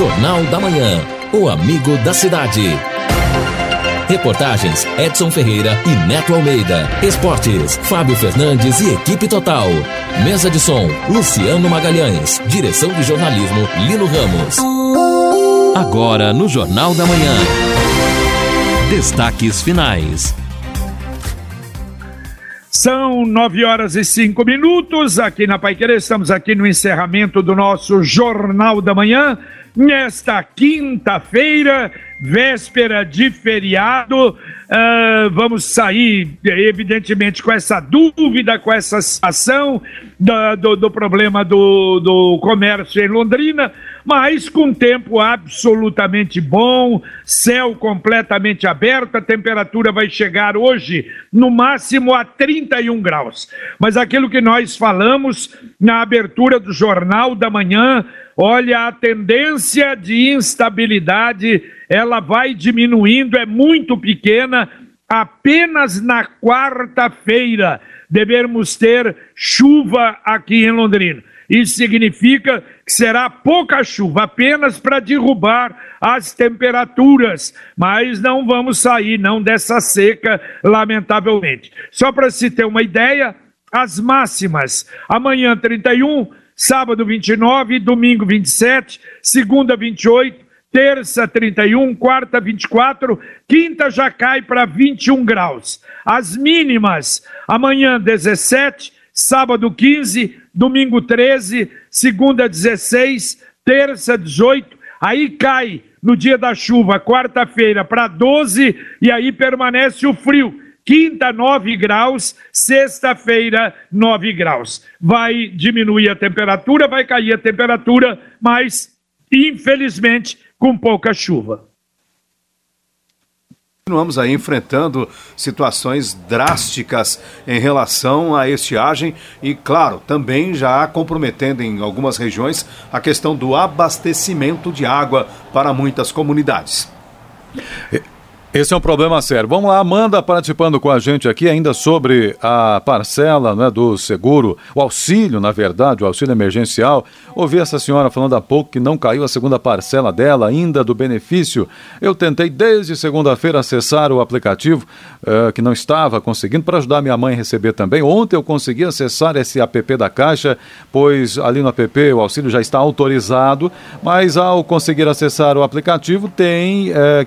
Jornal da Manhã. O amigo da cidade. Reportagens Edson Ferreira e Neto Almeida. Esportes Fábio Fernandes e equipe total. Mesa de som Luciano Magalhães. Direção de jornalismo Lino Ramos. Agora no Jornal da Manhã. Destaques finais. São nove horas e cinco minutos aqui na Pai Querer. Estamos aqui no encerramento do nosso Jornal da Manhã. Nesta quinta-feira, véspera de feriado, uh, vamos sair, evidentemente, com essa dúvida, com essa situação do, do, do problema do, do comércio em Londrina, mas com tempo absolutamente bom, céu completamente aberto, a temperatura vai chegar hoje no máximo a 31 graus. Mas aquilo que nós falamos na abertura do Jornal da Manhã, olha, a tendência de instabilidade, ela vai diminuindo, é muito pequena, apenas na quarta-feira devemos ter chuva aqui em Londrina. Isso significa que será pouca chuva, apenas para derrubar as temperaturas, mas não vamos sair não dessa seca, lamentavelmente. Só para se ter uma ideia, as máximas: amanhã 31, sábado 29, domingo 27, segunda 28, terça 31, quarta 24, quinta já cai para 21 graus. As mínimas: amanhã 17, sábado 15, domingo 13, segunda 16, terça 18, aí cai no dia da chuva, quarta-feira, para 12 e aí permanece o frio. Quinta, 9 graus, sexta-feira, 9 graus. Vai diminuir a temperatura, vai cair a temperatura, mas infelizmente com pouca chuva. Continuamos aí enfrentando situações drásticas em relação à estiagem e, claro, também já comprometendo em algumas regiões a questão do abastecimento de água para muitas comunidades. Esse é um problema sério. Vamos lá, Amanda participando com a gente aqui ainda sobre a parcela né, do seguro, o auxílio, na verdade, o auxílio emergencial. Ouvi essa senhora falando há pouco que não caiu a segunda parcela dela ainda do benefício. Eu tentei desde segunda-feira acessar o aplicativo, uh, que não estava conseguindo, para ajudar minha mãe a receber também. Ontem eu consegui acessar esse app da Caixa, pois ali no app o auxílio já está autorizado, mas ao conseguir acessar o aplicativo, tem, é,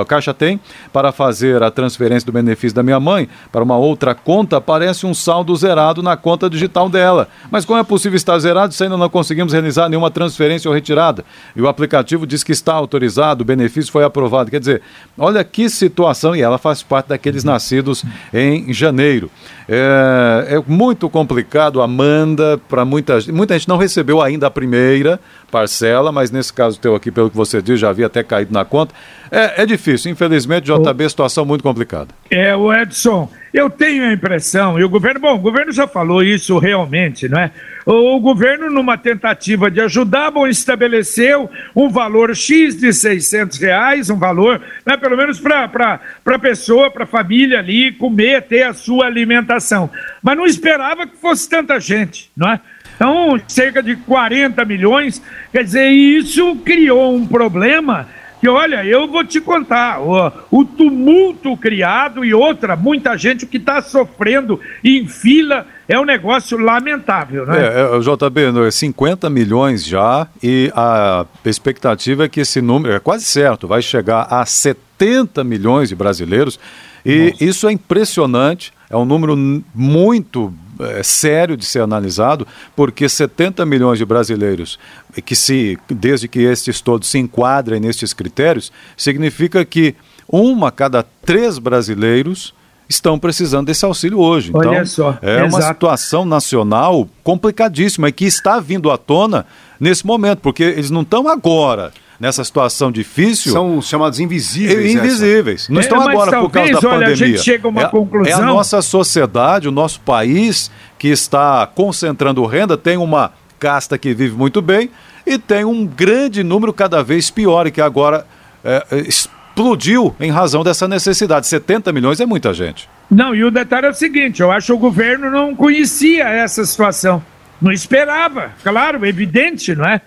a Caixa tem para fazer a transferência do benefício da minha mãe para uma outra conta, aparece um saldo zerado na conta digital dela. Mas como é possível estar zerado se ainda não conseguimos realizar nenhuma transferência ou retirada? E o aplicativo diz que está autorizado, o benefício foi aprovado. Quer dizer, olha que situação, e ela faz parte daqueles nascidos em janeiro. É, é muito complicado, Amanda, para muita. Muita gente não recebeu ainda a primeira parcela, mas nesse caso teu aqui, pelo que você diz, já havia até caído na conta. É, é difícil, infelizmente, JB, situação muito complicada. É, o Edson, eu tenho a impressão, e o governo, bom, o governo já falou isso realmente, não é? O, o governo, numa tentativa de ajudar, bom, estabeleceu um valor X de 600 reais, um valor, né, pelo menos para a pessoa, para a família ali, comer, ter a sua alimentação. Mas não esperava que fosse tanta gente, não é? Então, cerca de 40 milhões, quer dizer, isso criou um problema que olha, eu vou te contar, o, o tumulto criado e outra, muita gente que está sofrendo em fila é um negócio lamentável, né? É, é, JB, 50 milhões já e a expectativa é que esse número, é quase certo, vai chegar a 70 milhões de brasileiros e Nossa. isso é impressionante, é um número muito é, sério de ser analisado, porque 70 milhões de brasileiros, que se, desde que estes todos se enquadrem nestes critérios, significa que uma a cada três brasileiros estão precisando desse auxílio hoje. Olha então, só. é Exato. uma situação nacional complicadíssima e que está vindo à tona nesse momento, porque eles não estão agora nessa situação difícil. São chamados invisíveis. Invisíveis. Essa. Não é, estão agora talvez, por causa da olha, pandemia. A gente chega a uma é, conclusão. É a nossa sociedade, o nosso país que está concentrando renda, tem uma casta que vive muito bem e tem um grande número cada vez pior e que agora é, explodiu em razão dessa necessidade. 70 milhões é muita gente. Não, e o detalhe é o seguinte: eu acho que o governo não conhecia essa situação. Não esperava, claro, evidente, não é?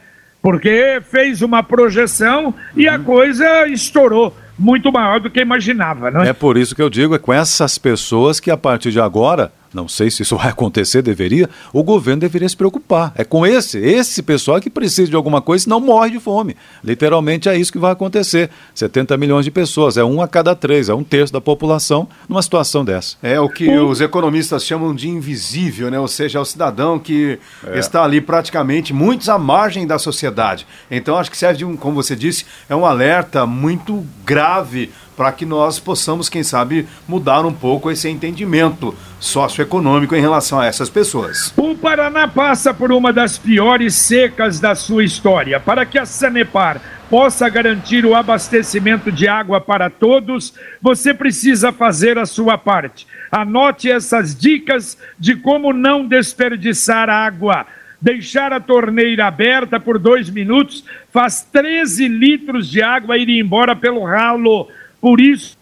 Porque fez uma projeção e a uhum. coisa estourou muito maior do que imaginava, não é? É por isso que eu digo, é com essas pessoas que a partir de agora não sei se isso vai acontecer, deveria, o governo deveria se preocupar. É com esse, esse pessoal que precisa de alguma coisa, não morre de fome. Literalmente é isso que vai acontecer. 70 milhões de pessoas, é um a cada três, é um terço da população numa situação dessa. É o que os economistas chamam de invisível, né? ou seja, é o cidadão que é. está ali praticamente muitos à margem da sociedade. Então acho que serve de um, como você disse, é um alerta muito grave para que nós possamos, quem sabe, mudar um pouco esse entendimento socioeconômico em relação a essas pessoas. O Paraná passa por uma das piores secas da sua história. Para que a Sanepar possa garantir o abastecimento de água para todos, você precisa fazer a sua parte. Anote essas dicas de como não desperdiçar água. Deixar a torneira aberta por dois minutos faz 13 litros de água ir embora pelo ralo por isso,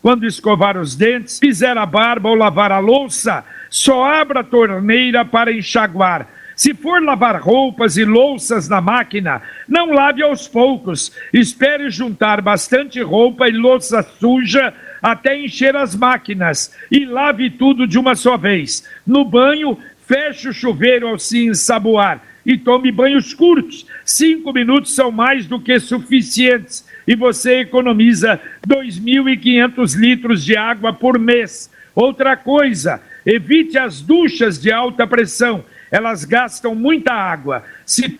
quando escovar os dentes, fizer a barba ou lavar a louça, só abra a torneira para enxaguar. Se for lavar roupas e louças na máquina, não lave aos poucos. Espere juntar bastante roupa e louça suja até encher as máquinas e lave tudo de uma só vez. No banho, feche o chuveiro ao se ensaboar e tome banhos curtos. Cinco minutos são mais do que suficientes e você economiza 2.500 litros de água por mês. Outra coisa, evite as duchas de alta pressão, elas gastam muita água. Se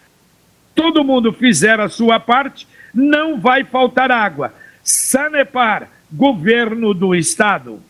todo mundo fizer a sua parte, não vai faltar água. Sanepar, governo do estado.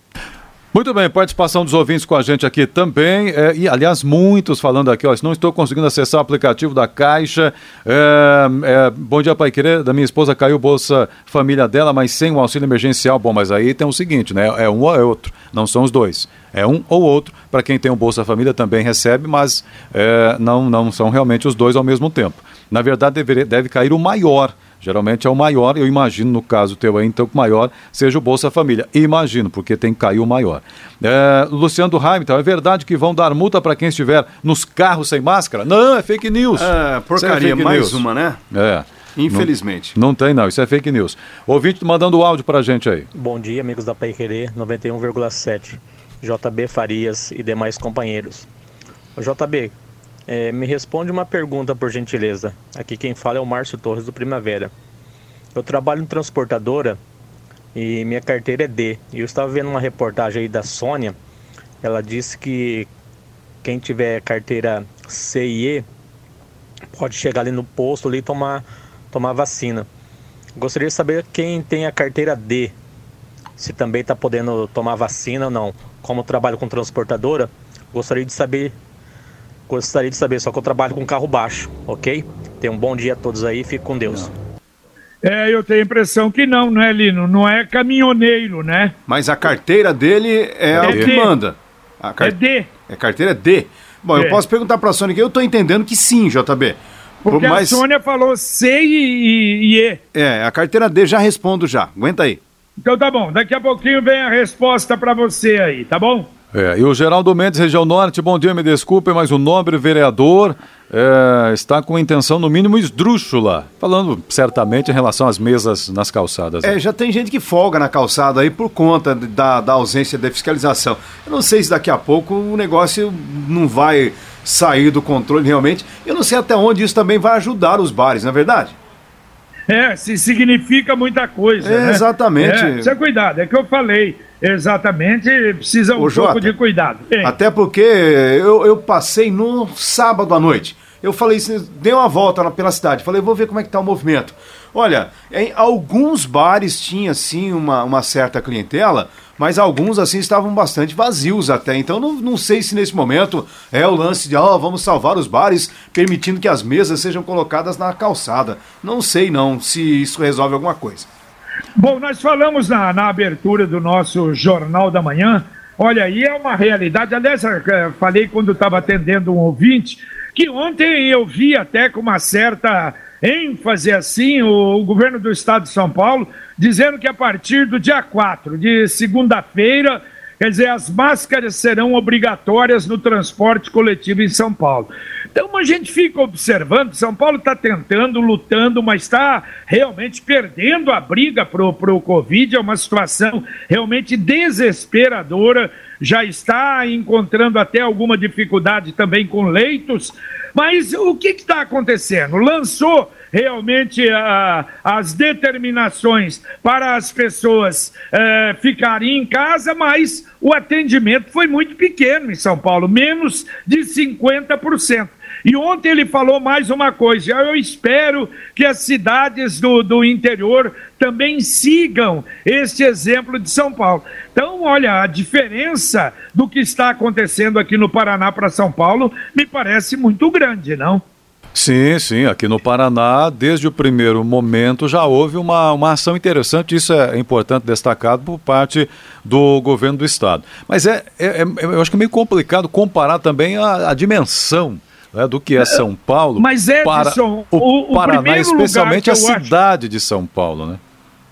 Muito bem, participação dos ouvintes com a gente aqui também. É, e, aliás, muitos falando aqui, ó, não estou conseguindo acessar o aplicativo da Caixa. É, é, bom dia, pai querer. Da minha esposa caiu Bolsa Família dela, mas sem o auxílio emergencial. Bom, mas aí tem o seguinte, né? É um ou é outro, não são os dois. É um ou outro. Para quem tem o Bolsa Família também recebe, mas é, não, não são realmente os dois ao mesmo tempo. Na verdade, deve, deve cair o maior Geralmente é o maior, eu imagino no caso teu aí, então, que o maior seja o Bolsa Família. Imagino, porque tem que cair o maior. É, Luciano do então, é verdade que vão dar multa para quem estiver nos carros sem máscara? Não, é fake news. É, porcaria, é mais news. uma, né? É. Infelizmente. Não, não, tem, não. Isso é fake news. Ouvinte mandando o áudio para a gente aí. Bom dia, amigos da Pai Querer 91,7. JB Farias e demais companheiros. JB, é, me responde uma pergunta, por gentileza. Aqui quem fala é o Márcio Torres do Primavera. Eu trabalho em transportadora e minha carteira é D. E eu estava vendo uma reportagem aí da Sônia. Ela disse que quem tiver carteira C e E pode chegar ali no posto ali e tomar, tomar vacina. Gostaria de saber quem tem a carteira D, se também está podendo tomar vacina ou não. Como trabalho com transportadora, gostaria de saber Gostaria de saber, só que eu trabalho com carro baixo, ok? Tenham um bom dia a todos aí, fique com Deus. É, eu tenho a impressão que não, né, Lino? Não é caminhoneiro, né? Mas a carteira dele é, é o que D. manda. A car... É D. É carteira D. Bom, eu posso perguntar para a Sônia que eu estou entendendo que sim, JB. Porque Mas... a Sônia falou C e, e E. É, a carteira D já respondo já. Aguenta aí. Então tá bom, daqui a pouquinho vem a resposta para você aí, tá bom? É, e o Geraldo Mendes, região norte, bom dia, me desculpe, mas o nobre vereador é, está com intenção, no mínimo, esdrúxula, falando certamente em relação às mesas nas calçadas. É, já tem gente que folga na calçada aí por conta da, da ausência de fiscalização. Eu não sei se daqui a pouco o negócio não vai sair do controle realmente. Eu não sei até onde isso também vai ajudar os bares, não é verdade? É, se significa muita coisa. É, né? Exatamente. É, precisa cuidado, é que eu falei. Exatamente, precisa um Ô, pouco Jota, de cuidado. Até porque eu, eu passei no sábado à noite. Eu falei, dei uma volta pela cidade, falei, vou ver como é que tá o movimento. Olha, em alguns bares tinha sim uma, uma certa clientela, mas alguns assim estavam bastante vazios até. Então não, não sei se nesse momento é o lance de, ó, oh, vamos salvar os bares, permitindo que as mesas sejam colocadas na calçada. Não sei não se isso resolve alguma coisa. Bom, nós falamos na, na abertura do nosso Jornal da Manhã. Olha, aí é uma realidade. Aliás, falei quando estava atendendo um ouvinte que ontem eu vi até com uma certa ênfase assim o, o, governo do estado de São Paulo dizendo que a partir do dia 4 de segunda-feira Quer dizer, as máscaras serão obrigatórias no transporte coletivo em São Paulo. Então a gente fica observando, São Paulo está tentando, lutando, mas está realmente perdendo a briga para o Covid, é uma situação realmente desesperadora, já está encontrando até alguma dificuldade também com leitos. Mas o que está acontecendo? Lançou realmente a, as determinações para as pessoas é, ficarem em casa, mas o atendimento foi muito pequeno em São Paulo, menos de 50%. E ontem ele falou mais uma coisa: eu espero que as cidades do, do interior também sigam este exemplo de São Paulo. Então, olha, a diferença do que está acontecendo aqui no Paraná para São Paulo me parece muito grande, não? Sim, sim. Aqui no Paraná, desde o primeiro momento, já houve uma, uma ação interessante. Isso é importante destacar por parte do governo do estado. Mas é, é, é eu acho que é meio complicado comparar também a, a dimensão né, do que é São Paulo Mas Edson, para o, o Paraná, especialmente a cidade acho... de São Paulo, né?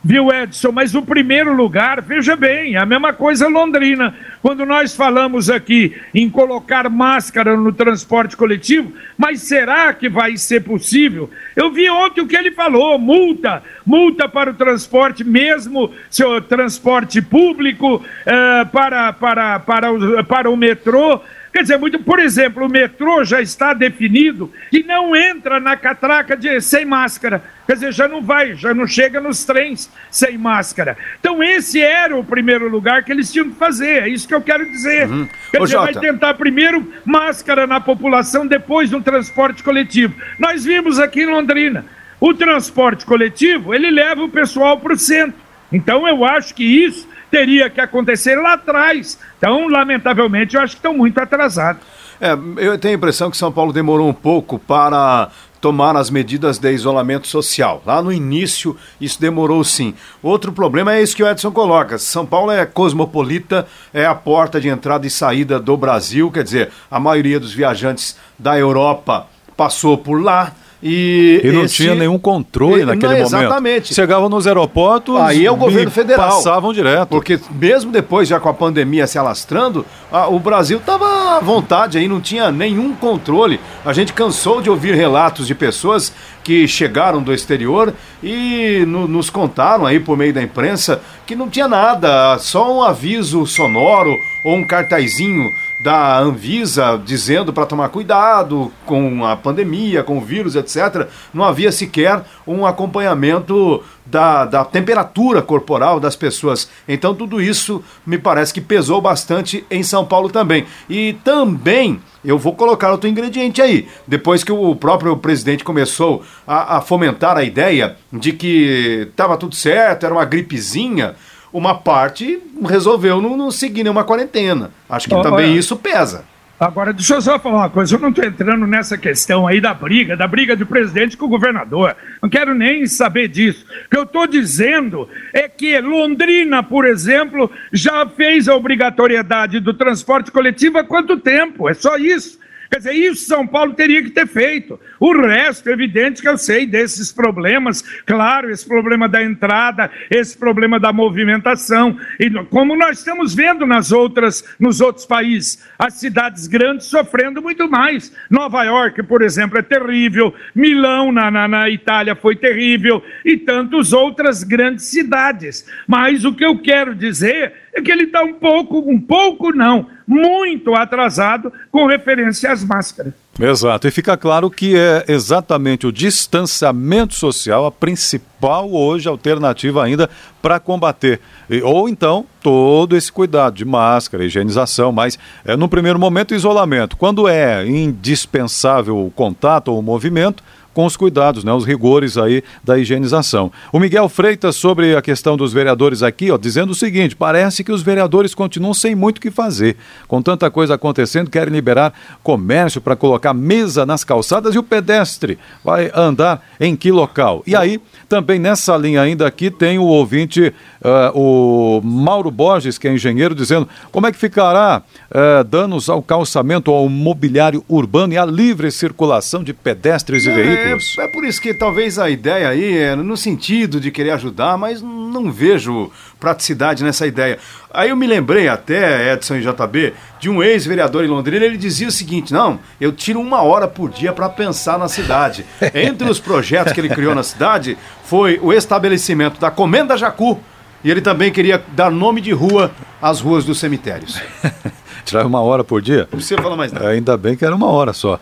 Viu, Edson? Mas o primeiro lugar, veja bem, a mesma coisa Londrina. Quando nós falamos aqui em colocar máscara no transporte coletivo, mas será que vai ser possível? Eu vi ontem o que ele falou: multa, multa para o transporte, mesmo seu transporte público, uh, para, para, para, o, para o metrô. Quer dizer, muito, por exemplo, o metrô já está definido que não entra na catraca de, sem máscara. Quer dizer, já não vai, já não chega nos trens sem máscara. Então, esse era o primeiro lugar que eles tinham que fazer. É isso que eu quero dizer. Uhum. Quer Ô, dizer, Jota. vai tentar primeiro máscara na população, depois no transporte coletivo. Nós vimos aqui em Londrina. O transporte coletivo, ele leva o pessoal para o centro. Então, eu acho que isso teria que acontecer lá atrás. Então, lamentavelmente, eu acho que estão muito atrasados. É, eu tenho a impressão que São Paulo demorou um pouco para tomar as medidas de isolamento social. Lá no início, isso demorou sim. Outro problema é isso que o Edson coloca. São Paulo é cosmopolita, é a porta de entrada e saída do Brasil, quer dizer, a maioria dos viajantes da Europa passou por lá. E, e não esse... tinha nenhum controle e, naquele não, momento. Exatamente. Chegavam nos aeroportos. Aí é o governo federal. Passavam direto. Porque mesmo depois, já com a pandemia se alastrando, a, o Brasil estava à vontade aí, não tinha nenhum controle. A gente cansou de ouvir relatos de pessoas que chegaram do exterior e no, nos contaram aí por meio da imprensa que não tinha nada, só um aviso sonoro ou um cartazinho da Anvisa dizendo para tomar cuidado com a pandemia, com o vírus, etc., não havia sequer um acompanhamento da, da temperatura corporal das pessoas. Então, tudo isso me parece que pesou bastante em São Paulo também. E também. Eu vou colocar outro ingrediente aí. Depois que o próprio presidente começou a, a fomentar a ideia de que estava tudo certo, era uma gripezinha, uma parte resolveu não, não seguir nenhuma quarentena. Acho que também isso pesa. Agora, deixa eu só falar uma coisa. Eu não estou entrando nessa questão aí da briga, da briga do presidente com o governador. Não quero nem saber disso. O que eu estou dizendo é que Londrina, por exemplo, já fez a obrigatoriedade do transporte coletivo há quanto tempo? É só isso. Quer dizer, isso São Paulo teria que ter feito. O resto, evidente que eu sei desses problemas, claro, esse problema da entrada, esse problema da movimentação, e como nós estamos vendo nas outras, nos outros países, as cidades grandes sofrendo muito mais. Nova York, por exemplo, é terrível, Milão, na, na, na Itália, foi terrível, e tantas outras grandes cidades. Mas o que eu quero dizer é que ele está um pouco, um pouco não, muito atrasado com referência às máscaras. Exato, e fica claro que é exatamente o distanciamento social a principal hoje alternativa ainda para combater. E, ou então todo esse cuidado de máscara, higienização, mas é, no primeiro momento isolamento. Quando é indispensável o contato ou o movimento, com os cuidados, né, os rigores aí da higienização. O Miguel Freitas sobre a questão dos vereadores aqui, ó, dizendo o seguinte: parece que os vereadores continuam sem muito o que fazer. Com tanta coisa acontecendo, querem liberar comércio para colocar mesa nas calçadas e o pedestre vai andar em que local? E aí, também nessa linha ainda aqui tem o ouvinte, uh, o Mauro Borges, que é engenheiro, dizendo como é que ficará uh, danos ao calçamento, ao mobiliário urbano e à livre circulação de pedestres e veículos. É, é, por isso que talvez a ideia aí é no sentido de querer ajudar, mas não não vejo praticidade nessa ideia. Aí eu me lembrei até, Edson e JB, de um ex-vereador em Londrina, ele dizia o seguinte: não, eu tiro uma hora por dia para pensar na cidade. Entre os projetos que ele criou na cidade foi o estabelecimento da Comenda Jacu. E ele também queria dar nome de rua às ruas dos cemitérios. Tirar uma hora por dia? Não precisa falar mais nada. Ainda bem que era uma hora só.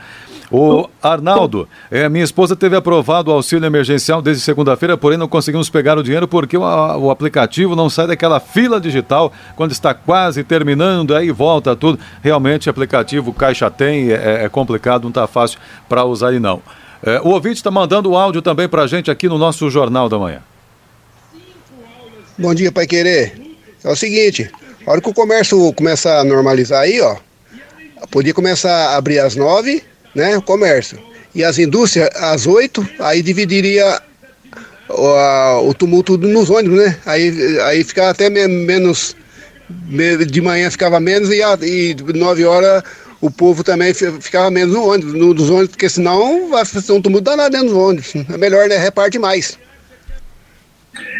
O Arnaldo, é, minha esposa teve aprovado o auxílio emergencial desde segunda-feira, porém não conseguimos pegar o dinheiro porque o, o, aplicativo não sai daquela fila digital quando está quase terminando, aí volta tudo. Realmente, aplicativo Caixa Tem é, é complicado, não está fácil para usar e não. É, o ouvinte está mandando o áudio também para a gente aqui no nosso Jornal da Manhã. Bom dia, Pai Querer. É o seguinte, a hora que o comércio começar a normalizar aí, ó, podia começar a abrir às nove né? O comércio. E as indústrias às oito, aí dividiria o, a, o tumulto nos ônibus, né? Aí, aí ficava até menos, de manhã ficava menos e, a, e horas o povo também ficava menos no ônibus, no, nos ônibus, porque senão vai ser um tumulto danado dentro dos ônibus. É melhor, né? Reparte mais.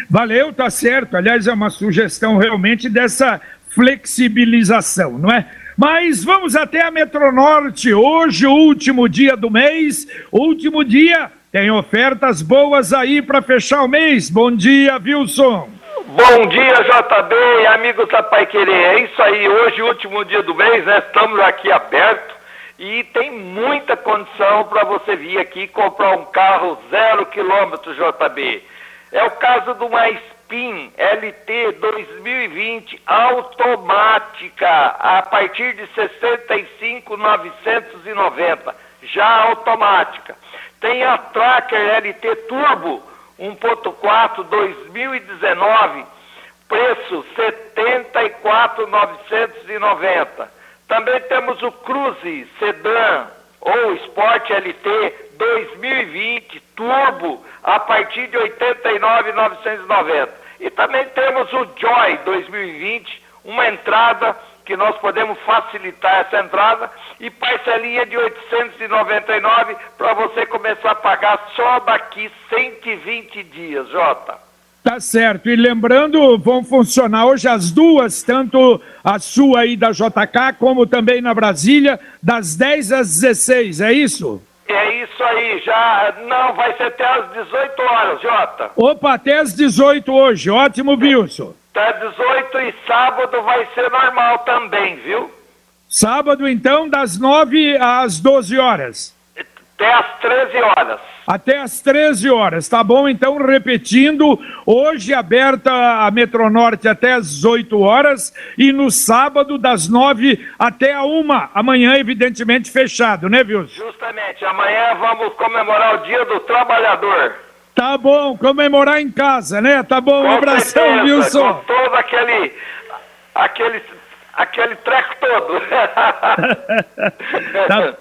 Valeu, tá certo. Aliás, é uma sugestão realmente dessa flexibilização, não é? Mas vamos até a Metronorte. Hoje, último dia do mês, último dia, tem ofertas boas aí para fechar o mês. Bom dia, Wilson. Bom dia, JB e amigos da Pai Querer. É isso aí, hoje, último dia do mês, né? Estamos aqui abertos e tem muita condição para você vir aqui comprar um carro zero quilômetro, JB. É o caso do mais PIN LT 2020 automática a partir de 65,990, já automática. Tem a Tracker LT Turbo 1.4 2019, preço 74,990. Também temos o Cruze Sedan ou Sport LT 2020 Turbo a partir de 89,990. E também temos o Joy 2020, uma entrada que nós podemos facilitar essa entrada e parcelinha de 899 para você começar a pagar só daqui 120 dias, Jota. Tá certo. E lembrando, vão funcionar hoje as duas, tanto a sua aí da JK, como também na Brasília, das 10 às 16, é isso? É isso aí, já. Não, vai ser até às 18 horas, Jota. Opa, até às 18 hoje. Ótimo, Wilson. Até 18 e sábado vai ser normal também, viu? Sábado, então, das 9 às 12 horas. Até às 13 horas. Até às 13 horas, tá bom? Então, repetindo, hoje aberta a Metronorte até às 8 horas e no sábado das 9 até a 1. Amanhã, evidentemente, fechado, né, Wilson? Justamente, amanhã vamos comemorar o Dia do Trabalhador. Tá bom, comemorar em casa, né? Tá bom, um abração, certeza, Wilson. Com todo aquele, aquele aquele treco todo. tá.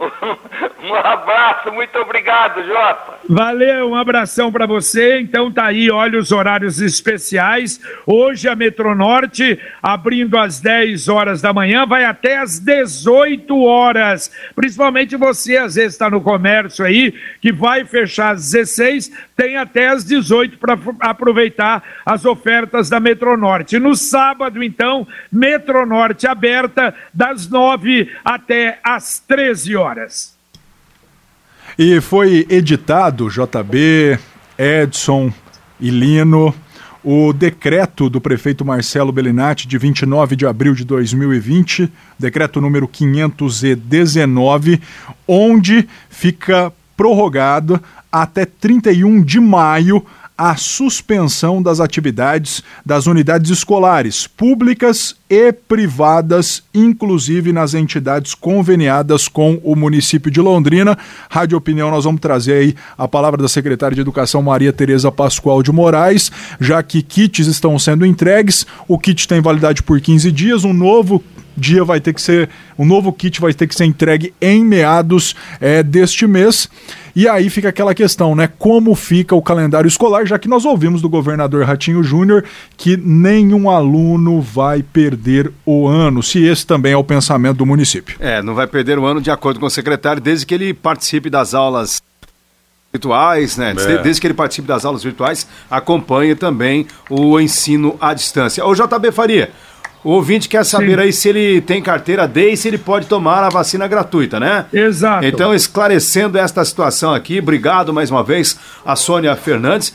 um abraço, muito obrigado, Jota. Valeu, um abração para você. Então tá aí, olha os horários especiais. Hoje a Metronorte abrindo às 10 horas da manhã, vai até às 18 horas. Principalmente você, às vezes está no comércio aí, que vai fechar às 16, tem até às 18 para aproveitar as ofertas da Metronorte. No sábado, então, Metronorte aberta das 9 até às 13 horas. E foi editado, JB, Edson e Lino, o decreto do prefeito Marcelo Bellinati de 29 de abril de 2020, decreto número 519, onde fica prorrogado até 31 de maio a suspensão das atividades das unidades escolares, públicas e privadas, inclusive nas entidades conveniadas com o município de Londrina. Rádio Opinião, nós vamos trazer aí a palavra da secretária de Educação Maria Tereza Pascoal de Moraes, já que kits estão sendo entregues, o kit tem validade por 15 dias, um novo dia vai ter que ser, um novo kit vai ter que ser entregue em meados é, deste mês. E aí fica aquela questão, né? Como fica o calendário escolar, já que nós ouvimos do governador Ratinho Júnior que nenhum aluno vai perder o ano, se esse também é o pensamento do município. É, não vai perder o ano de acordo com o secretário, desde que ele participe das aulas virtuais, né? É. Desde que ele participe das aulas virtuais, acompanhe também o ensino à distância. Ô JB Faria, o ouvinte quer saber Sim. aí se ele tem carteira D e se ele pode tomar a vacina gratuita, né? Exato. Então, esclarecendo esta situação aqui, obrigado mais uma vez a Sônia Fernandes.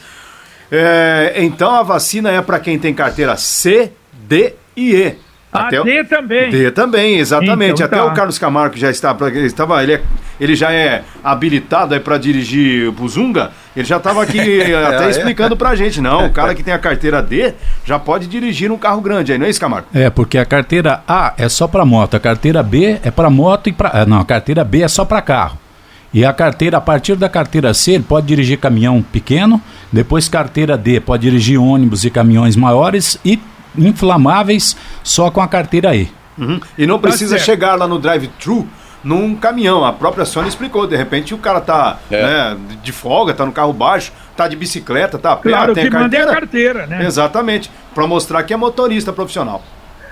É, então, a vacina é para quem tem carteira C, D e E. A Até o- D também. D também, exatamente. Então Até tá. o Carlos Camargo já está, estava, ele, é- ele já é habilitado aí para dirigir Buzunga. Ele já estava aqui até é? explicando pra gente, não, o cara que tem a carteira D já pode dirigir um carro grande aí, não é isso, Camargo? É, porque a carteira A é só para moto, a carteira B é para moto e para. Não, a carteira B é só para carro. E a carteira, a partir da carteira C, ele pode dirigir caminhão pequeno, depois carteira D pode dirigir ônibus e caminhões maiores e inflamáveis só com a carteira E. Uhum. E não precisa certo. chegar lá no drive-thru num caminhão. A própria Sônia explicou. De repente o cara tá É. né, de folga, tá no carro baixo, tá de bicicleta, tá a pé, Claro tem que a é a carteira. carteira, né? Exatamente. Para mostrar que é motorista profissional.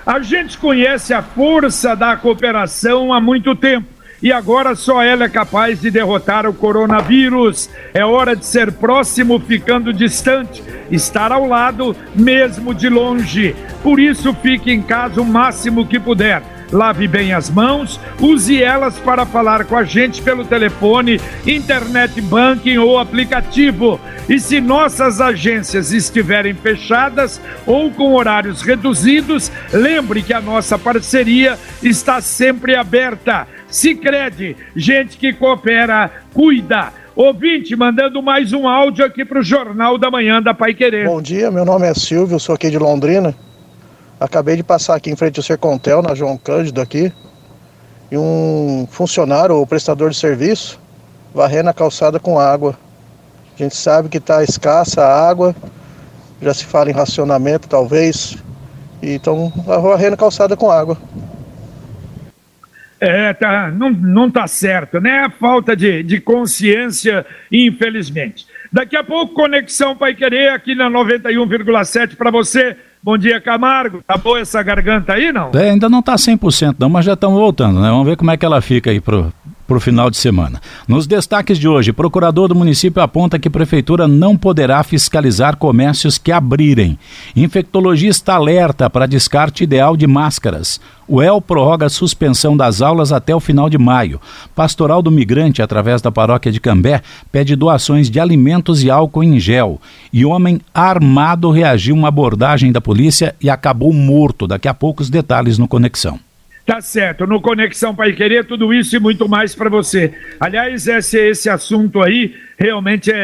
A gente conhece a força da cooperação há muito tempo. E agora só ela é capaz de derrotar o coronavírus. É hora de ser próximo ficando distante, estar ao lado mesmo de longe. Por isso, fique em casa o máximo que puder. Lave bem as mãos, use elas para falar com a gente pelo telefone, internet banking ou aplicativo. E se nossas agências estiverem fechadas ou com horários reduzidos, lembre que a nossa parceria está sempre aberta. Se crede, gente que coopera, cuida. Ouvinte, mandando mais um áudio aqui para o Jornal da Manhã da Pai Querer. Bom dia, meu nome é Silvio, sou aqui de Londrina. Acabei de passar aqui em frente ao Sercontel, na João Cândido aqui. E um funcionário ou prestador de serviço varrendo a calçada com água. A gente sabe que está escassa a água, já se fala em racionamento talvez. E estão varrendo a calçada com água. É, tá, não, não tá certo, né? Falta de, de consciência, infelizmente. Daqui a pouco, Conexão Pai Querer aqui na 91,7 para você. Bom dia, Camargo. Tá boa essa garganta aí, não? É, ainda não está 100% não, mas já estamos voltando, né? Vamos ver como é que ela fica aí pro, pro final de semana. Nos destaques de hoje, procurador do município aponta que prefeitura não poderá fiscalizar comércios que abrirem. Infectologista alerta para descarte ideal de máscaras. O El prorroga a suspensão das aulas até o final de maio. Pastoral do Migrante, através da paróquia de Cambé, pede doações de alimentos e álcool em gel. E homem armado reagiu a uma abordagem da polícia e acabou morto. Daqui a pouco os detalhes no Conexão. Tá certo, no Conexão Pai Querer, tudo isso e muito mais para você. Aliás, esse, esse assunto aí realmente é,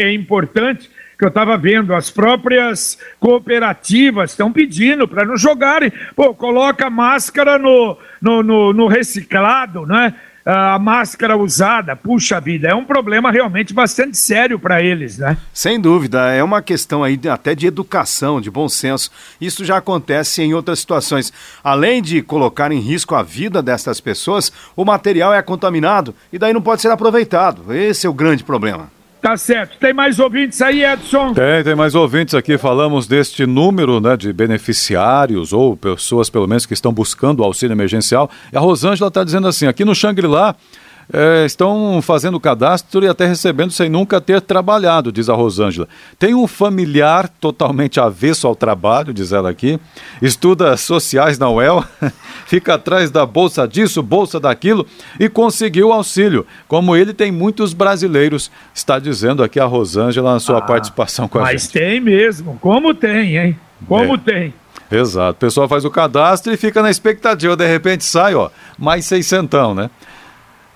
é- é importante, que eu estava vendo, as próprias cooperativas estão pedindo para não jogarem. Pô, coloca máscara no, no, no, no reciclado, né? A máscara usada, puxa vida, é um problema realmente bastante sério para eles, né? Sem dúvida, é uma questão aí até de educação, de bom senso. Isso já acontece em outras situações. Além de colocar em risco a vida dessas pessoas, o material é contaminado e daí não pode ser aproveitado. Esse é o grande problema. Tá certo. Tem mais ouvintes aí, Edson? Tem, tem mais ouvintes aqui. Falamos deste número né, de beneficiários ou pessoas, pelo menos, que estão buscando o auxílio emergencial. E a Rosângela está dizendo assim: aqui no Xangri-Lá. Eh, estão fazendo cadastro e até recebendo sem nunca ter trabalhado, diz a Rosângela. Tem um familiar totalmente avesso ao trabalho, diz ela aqui, estuda sociais na UEL, fica atrás da bolsa disso, bolsa daquilo e conseguiu auxílio. Como ele tem muitos brasileiros, está dizendo aqui a Rosângela na sua participação com a Mas gente. tem mesmo, como tem, hein? Como É. tem. Exato. O pessoal faz o cadastro e fica na expectativa. De repente sai, ó, mais seiscentão, né?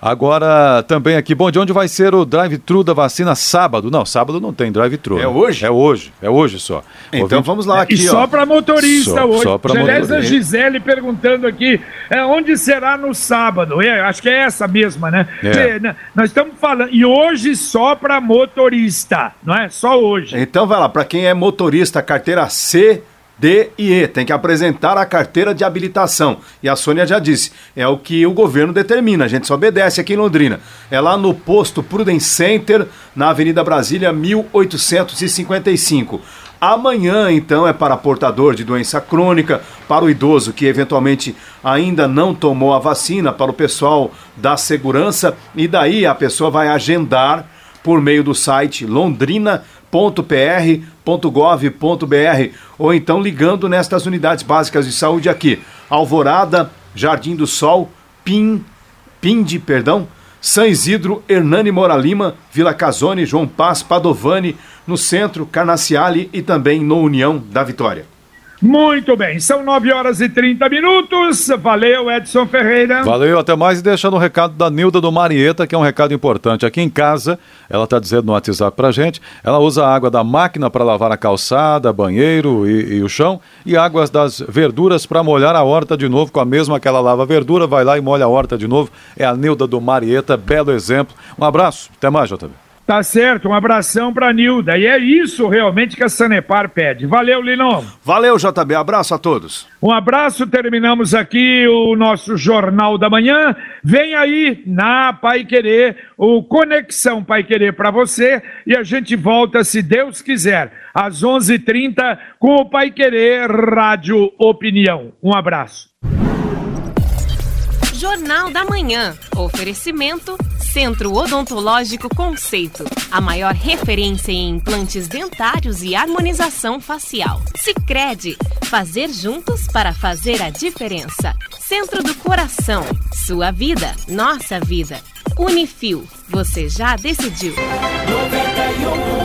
Agora, também aqui, bom, de onde vai ser o drive-thru da vacina sábado? Não, sábado não tem drive-thru. É né? hoje? É hoje, é hoje só. Então Ouvinte- vamos lá aqui, e só ó. para motorista Só- hoje. só pra Aliás, a motorista. Gisele perguntando aqui, é, onde será no sábado? É, acho que é essa mesma, né? É. Né, nós estamos falando, e hoje só para motorista, não é? Só hoje. Então vai lá, para quem é motorista, carteira C, D e E, tem que apresentar a carteira de habilitação. E a Sônia já disse, é o que o governo determina, a gente só obedece aqui em Londrina. É lá no posto Prudence Center, na Avenida Brasília, 1855. Amanhã, então, é para portador de doença crônica, para o idoso que eventualmente ainda não tomou a vacina, para o pessoal da segurança, e daí a pessoa vai agendar por meio do site londrina.pr.gov.br ou então ligando nestas unidades básicas de saúde aqui: Alvorada, Jardim do Sol, Pim, Pinde, perdão, São Isidro, Hernani Mora Lima, Vila Casone, João Paz, Padovani, no centro, Carnaciale e também no União da Vitória. Muito bem, são 9 horas e 30 minutos. Valeu, Edson Ferreira. Valeu, até mais. E deixando um recado da Nilda do Marieta, que é um recado importante. Aqui em casa, ela está dizendo no WhatsApp pra gente, ela usa a água da máquina para lavar a calçada, banheiro e, e, o chão, e águas das verduras para molhar a horta de novo, com a mesma que ela lava a verdura, vai lá e molha a horta de novo. É a Nilda do Marieta, belo exemplo. Um abraço, até mais, JB. Tá certo, um abração pra Nilda. E é isso realmente que a Sanepar pede. Valeu, Linão. Valeu, JB. Abraço a todos. Um abraço, terminamos aqui o nosso Jornal da Manhã. Vem aí na Pai Querer, o Conexão Pai Querer para você. E a gente volta, se Deus quiser, às 11:30 h 30 com o Pai Querer Rádio Opinião. Um abraço. Jornal da Manhã. Oferecimento Centro Odontológico Conceito. A maior referência em implantes dentários e harmonização facial. Sicredi Fazer juntos para fazer a diferença. Centro do Coração. Sua vida, nossa vida. Unifil. Você já decidiu. 91,7